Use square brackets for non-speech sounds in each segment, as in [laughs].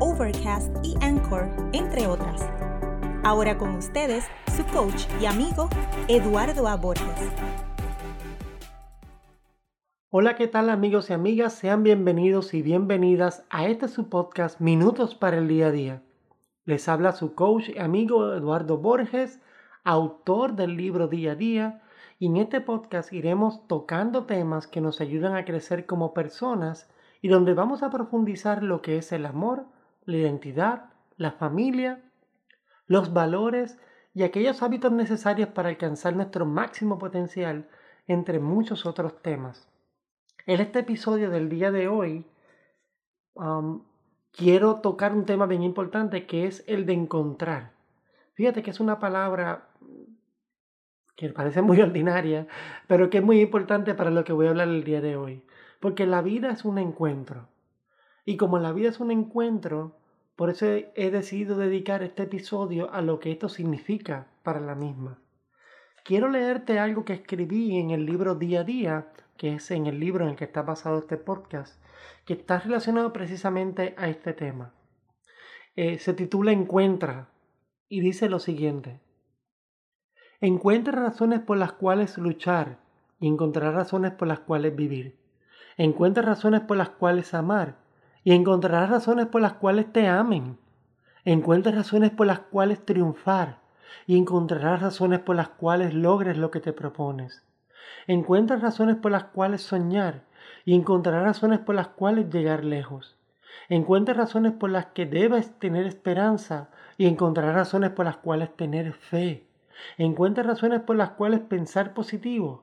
Overcast y Anchor, entre otras. Ahora con ustedes, su coach y amigo, Eduardo A. Borges. Hola, ¿qué tal amigos y amigas? Sean bienvenidos y bienvenidas a este su podcast Minutos para el Día a Día. Les habla su coach y amigo Eduardo Borges, autor del libro Día a Día, y en este podcast iremos tocando temas que nos ayudan a crecer como personas y donde vamos a profundizar lo que es el amor, la identidad, la familia, los valores y aquellos hábitos necesarios para alcanzar nuestro máximo potencial, entre muchos otros temas. En este episodio del día de hoy, um, quiero tocar un tema bien importante que es el de encontrar. Fíjate que es una palabra que parece muy [laughs] ordinaria, pero que es muy importante para lo que voy a hablar el día de hoy. Porque la vida es un encuentro. Y como la vida es un encuentro, por eso he decidido dedicar este episodio a lo que esto significa para la misma. Quiero leerte algo que escribí en el libro Día a Día, que es en el libro en el que está basado este podcast, que está relacionado precisamente a este tema. Eh, se titula Encuentra y dice lo siguiente. Encuentra razones por las cuales luchar y encontrarás razones por las cuales vivir. Encuentra razones por las cuales amar y encontrarás razones por las cuales te amen. Encuentra razones por las cuales triunfar y encontrarás razones por las cuales logres lo que te propones. Encuentra razones por las cuales soñar y encontrarás razones por las cuales llegar lejos. Encuentra razones por las que debes tener esperanza y encontrarás razones por las cuales tener fe. Encuentra razones por las cuales pensar positivo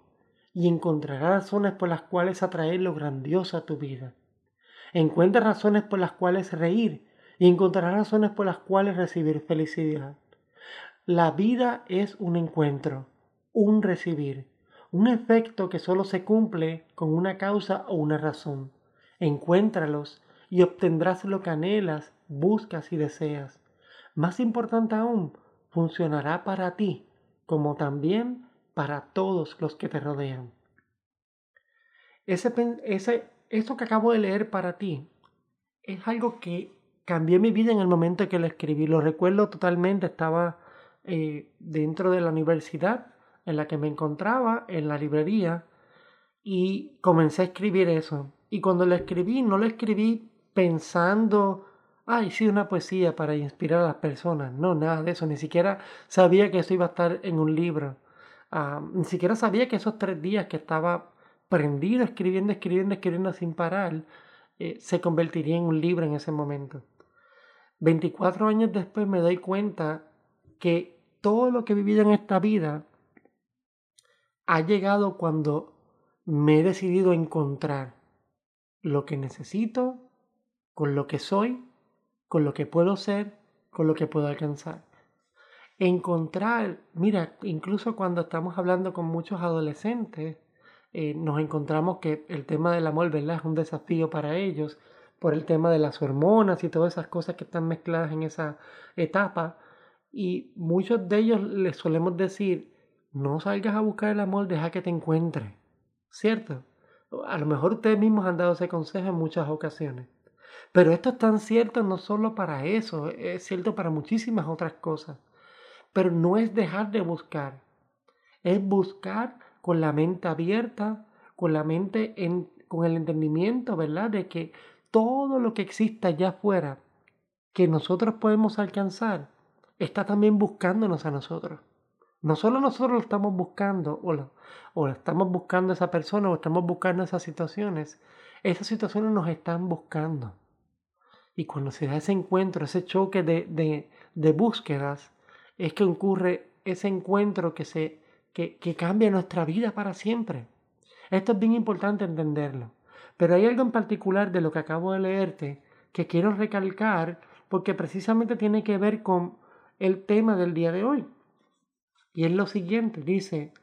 y encontrarás razones por las cuales atraer lo grandioso a tu vida. Encuentra razones por las cuales reír y encontrarás razones por las cuales recibir felicidad. La vida es un encuentro, un recibir, un efecto que solo se cumple con una causa o una razón. Encuéntralos y obtendrás lo que anhelas, buscas y deseas. Más importante aún, funcionará para ti como también para todos los que te rodean. Ese, ese esto que acabo de leer para ti es algo que cambió mi vida en el momento en que lo escribí. Lo recuerdo totalmente, estaba eh, dentro de la universidad en la que me encontraba, en la librería, y comencé a escribir eso. Y cuando lo escribí, no lo escribí pensando, ay, sí, una poesía para inspirar a las personas. No, nada de eso. Ni siquiera sabía que eso iba a estar en un libro. Ah, ni siquiera sabía que esos tres días que estaba prendido escribiendo, escribiendo, escribiendo sin parar, eh, se convertiría en un libro en ese momento. 24 años después me doy cuenta que todo lo que he vivido en esta vida ha llegado cuando me he decidido encontrar lo que necesito, con lo que soy, con lo que puedo ser, con lo que puedo alcanzar. Encontrar, mira, incluso cuando estamos hablando con muchos adolescentes, eh, nos encontramos que el tema del amor, ¿verdad? Es un desafío para ellos por el tema de las hormonas y todas esas cosas que están mezcladas en esa etapa. Y muchos de ellos les solemos decir, no salgas a buscar el amor, deja que te encuentre. ¿Cierto? A lo mejor ustedes mismos han dado ese consejo en muchas ocasiones. Pero esto es tan cierto no solo para eso, es cierto para muchísimas otras cosas. Pero no es dejar de buscar, es buscar con la mente abierta, con la mente en, con el entendimiento, ¿verdad? De que todo lo que exista allá afuera que nosotros podemos alcanzar está también buscándonos a nosotros. No solo nosotros lo estamos buscando o, lo, o estamos buscando esa persona o estamos buscando esas situaciones, esas situaciones nos están buscando. Y cuando se da ese encuentro, ese choque de, de, de búsquedas, es que ocurre ese encuentro que se que, cambia nuestra vida para siempre. Esto es bien importante entenderlo. Pero hay algo en particular de lo que acabo de leerte que quiero recalcar porque precisamente tiene que ver con el tema del día de hoy. Y es lo siguiente, dice,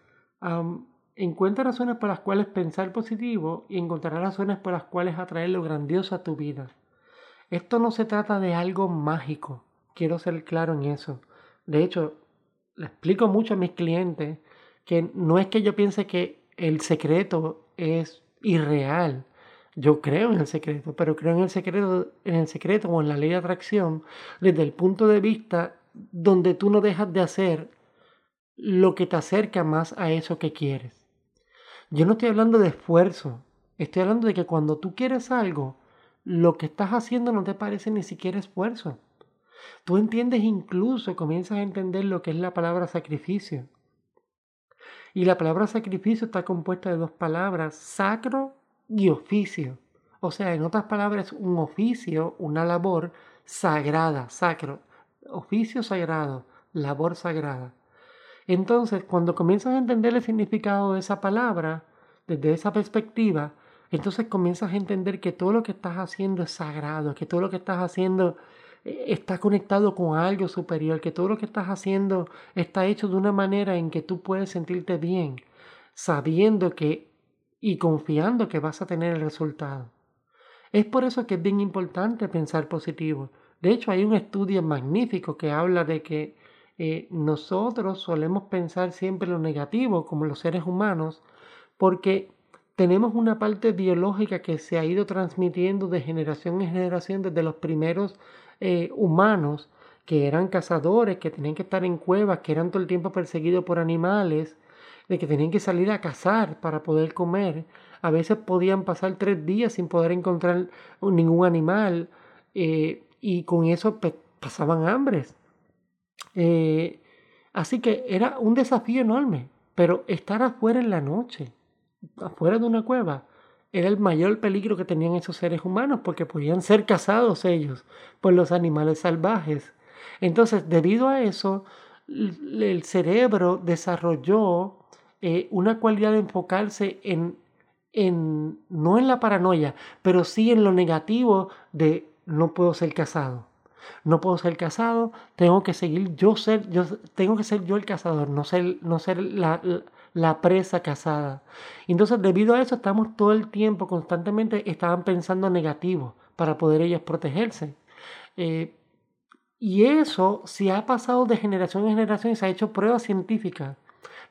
encuentra razones por las cuales pensar positivo y encontrarás razones por las cuales atraer lo grandioso a tu vida. Esto no se trata de algo mágico, quiero ser claro en eso. De hecho, le explico mucho a mis clientes que no es que yo piense que el secreto es irreal. Yo creo en el secreto, pero creo en el secreto, en el secreto o en la ley de atracción desde el punto de vista donde tú no dejas de hacer lo que te acerca más a eso que quieres. Yo no estoy hablando de esfuerzo, estoy hablando de que cuando tú quieres algo, lo que estás haciendo no te parece ni siquiera esfuerzo. Tú entiendes incluso, comienzas a entender lo que es la palabra sacrificio. Y la palabra sacrificio está compuesta de dos palabras, sacro y oficio. O sea, en otras palabras, un oficio, una labor sagrada, sacro. Oficio sagrado, labor sagrada. Entonces, cuando comienzas a entender el significado de esa palabra, desde esa perspectiva, entonces comienzas a entender que todo lo que estás haciendo es sagrado, que todo lo que estás haciendo está conectado con algo superior, que todo lo que estás haciendo está hecho de una manera en que tú puedes sentirte bien, sabiendo que y confiando que vas a tener el resultado. Es por eso que es bien importante pensar positivo. De hecho, hay un estudio magnífico que habla de que eh, nosotros solemos pensar siempre lo negativo como los seres humanos porque tenemos una parte biológica que se ha ido transmitiendo de generación en generación desde los primeros eh, humanos que eran cazadores, que tenían que estar en cuevas, que eran todo el tiempo perseguidos por animales, de que tenían que salir a cazar para poder comer. A veces podían pasar tres días sin poder encontrar ningún animal eh, y con eso pasaban hambres. Eh, así que era un desafío enorme, pero estar afuera en la noche, afuera de una cueva, era el mayor peligro que tenían esos seres humanos porque podían ser cazados ellos por los animales salvajes. Entonces, debido a eso, el cerebro desarrolló eh, una cualidad de enfocarse en, en, no en la paranoia, pero sí en lo negativo de no puedo ser casado. No puedo ser casado, tengo que seguir yo ser, yo tengo que ser yo el cazador, no ser, no ser la, la presa casada. Entonces, debido a eso, estamos todo el tiempo, constantemente, estaban pensando negativo para poder ellos protegerse. Eh, y eso se ha pasado de generación en generación y se ha hecho pruebas científicas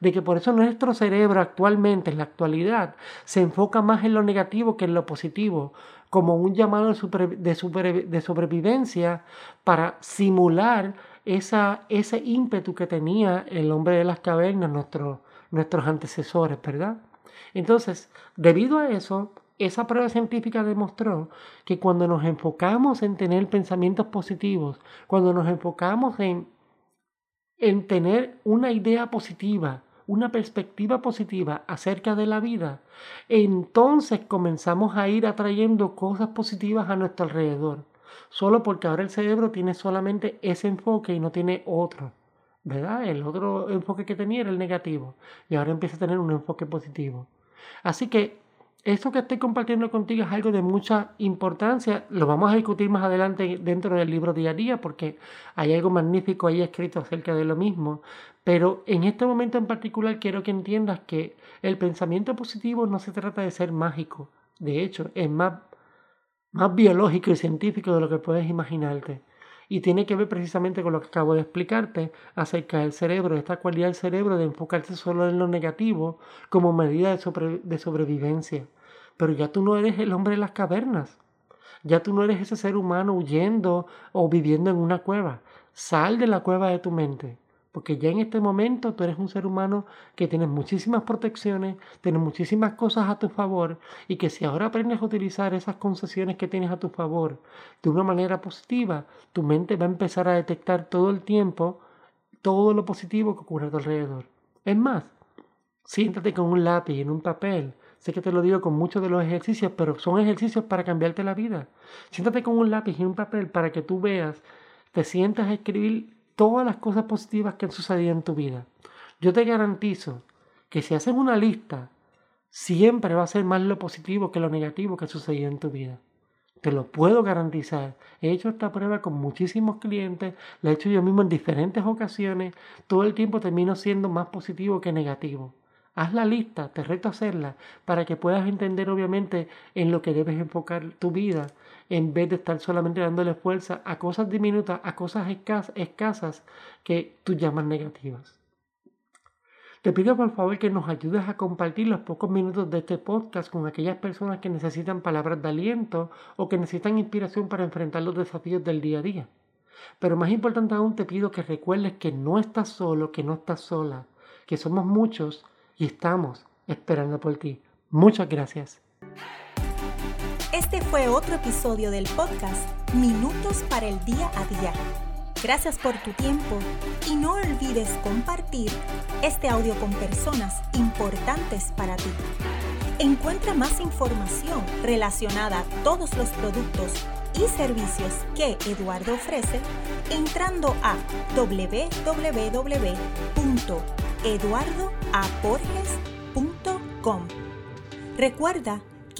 de que por eso nuestro cerebro actualmente, en la actualidad, se enfoca más en lo negativo que en lo positivo, como un llamado de, de, sobrevivencia para simular esa, ese ímpetu que tenía el hombre de las cavernas, nuestro, nuestros antecesores, ¿verdad? Entonces, debido a eso, esa prueba científica demostró que cuando nos enfocamos en tener pensamientos positivos, cuando nos enfocamos en, en tener una idea positiva, una perspectiva positiva acerca de la vida, entonces comenzamos a ir atrayendo cosas positivas a nuestro alrededor, solo porque ahora el cerebro tiene solamente ese enfoque y no tiene otro. El otro enfoque que tenía era el negativo y ahora empieza a tener un enfoque positivo. Así que esto que estoy compartiendo contigo es algo de mucha importancia. Lo vamos a discutir más adelante dentro del libro día a día porque hay algo magnífico ahí escrito acerca de lo mismo. Pero en este momento en particular quiero que entiendas que el pensamiento positivo no se trata de ser mágico. De hecho, es más, más biológico y científico de lo que puedes imaginarte y tiene que ver precisamente con lo que acabo de explicarte acerca del cerebro, esta cualidad del cerebro de enfocarse solo en lo negativo como medida de, de sobrevivencia. Pero ya tú no eres el hombre de las cavernas, ya tú no eres ese ser humano huyendo o viviendo en una cueva. Sal de la cueva de tu mente porque ya en este momento tú eres un ser humano que tienes muchísimas protecciones, tienes muchísimas cosas a tu favor y que si ahora aprendes a utilizar esas concesiones que tienes a tu favor de una manera positiva, tu mente va a empezar a detectar todo el tiempo todo lo positivo que ocurre a tu alrededor. Es más, siéntate con un lápiz en un papel. Sé que te lo digo con muchos de los ejercicios, pero son ejercicios para cambiarte la vida. Siéntate con un lápiz y un papel para que tú veas, te sientas a escribir todas las cosas positivas que han sucedido en tu vida. Yo te garantizo que si haces una lista, siempre va a ser más lo positivo que lo negativo que ha sucedido en tu vida. Te lo puedo garantizar. He hecho esta prueba con muchísimos clientes, la he hecho yo mismo en diferentes ocasiones. Todo el tiempo termino siendo más positivo que negativo. Haz la lista, te reto a hacerla, para que puedas entender obviamente en lo que debes enfocar tu vida, en vez de estar solamente dándole fuerza a cosas diminutas, a cosas escasas que tú llamas negativas. Te pido por favor que nos ayudes a compartir los pocos minutos de este podcast con aquellas personas que necesitan palabras de aliento o que necesitan inspiración para enfrentar los desafíos del día a día. Pero más importante aún te pido que recuerdes que no estás solo, que no estás sola, que somos muchos y estamos esperando por ti. Muchas gracias. Este fue otro episodio del podcast Minutos para el Día a Día. Gracias por tu tiempo y no olvides compartir este audio con personas importantes para ti. Encuentra más información relacionada a todos los productos y servicios que Eduardo ofrece entrando a www.eduardoaporges.com. Recuerda